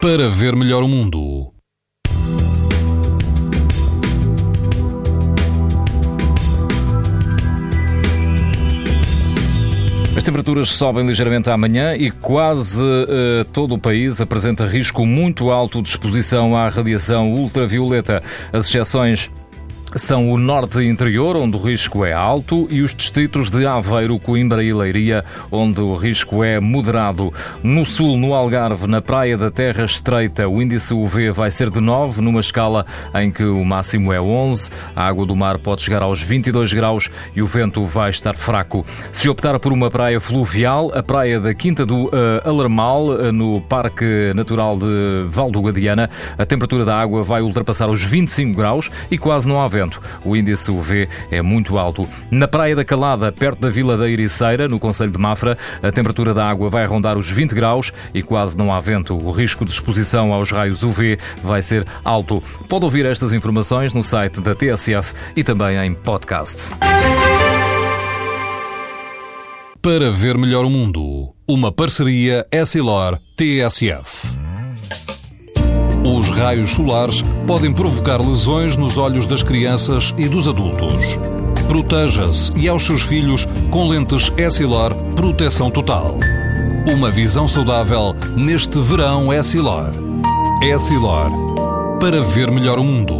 para ver melhor o mundo. As temperaturas sobem ligeiramente amanhã e quase uh, todo o país apresenta risco muito alto de exposição à radiação ultravioleta. As exceções são o norte interior, onde o risco é alto, e os distritos de Aveiro, Coimbra e Leiria, onde o risco é moderado. No sul, no Algarve, na Praia da Terra Estreita, o índice UV vai ser de 9, numa escala em que o máximo é 11. A água do mar pode chegar aos 22 graus e o vento vai estar fraco. Se optar por uma praia fluvial, a praia da Quinta do uh, Alarmal, uh, no Parque Natural de Val do Guadiana, a temperatura da água vai ultrapassar os 25 graus e quase não há vento. O índice UV é muito alto. Na Praia da Calada, perto da Vila da Ericeira, no Conselho de Mafra, a temperatura da água vai rondar os 20 graus e quase não há vento. O risco de exposição aos raios UV vai ser alto. Pode ouvir estas informações no site da TSF e também em podcast. Para ver melhor o mundo, uma parceria Essilor-TSF. Os raios solares podem provocar lesões nos olhos das crianças e dos adultos. Proteja-se e aos seus filhos com lentes Essilor Proteção Total. Uma visão saudável neste verão Essilor. Essilor. Para ver melhor o mundo.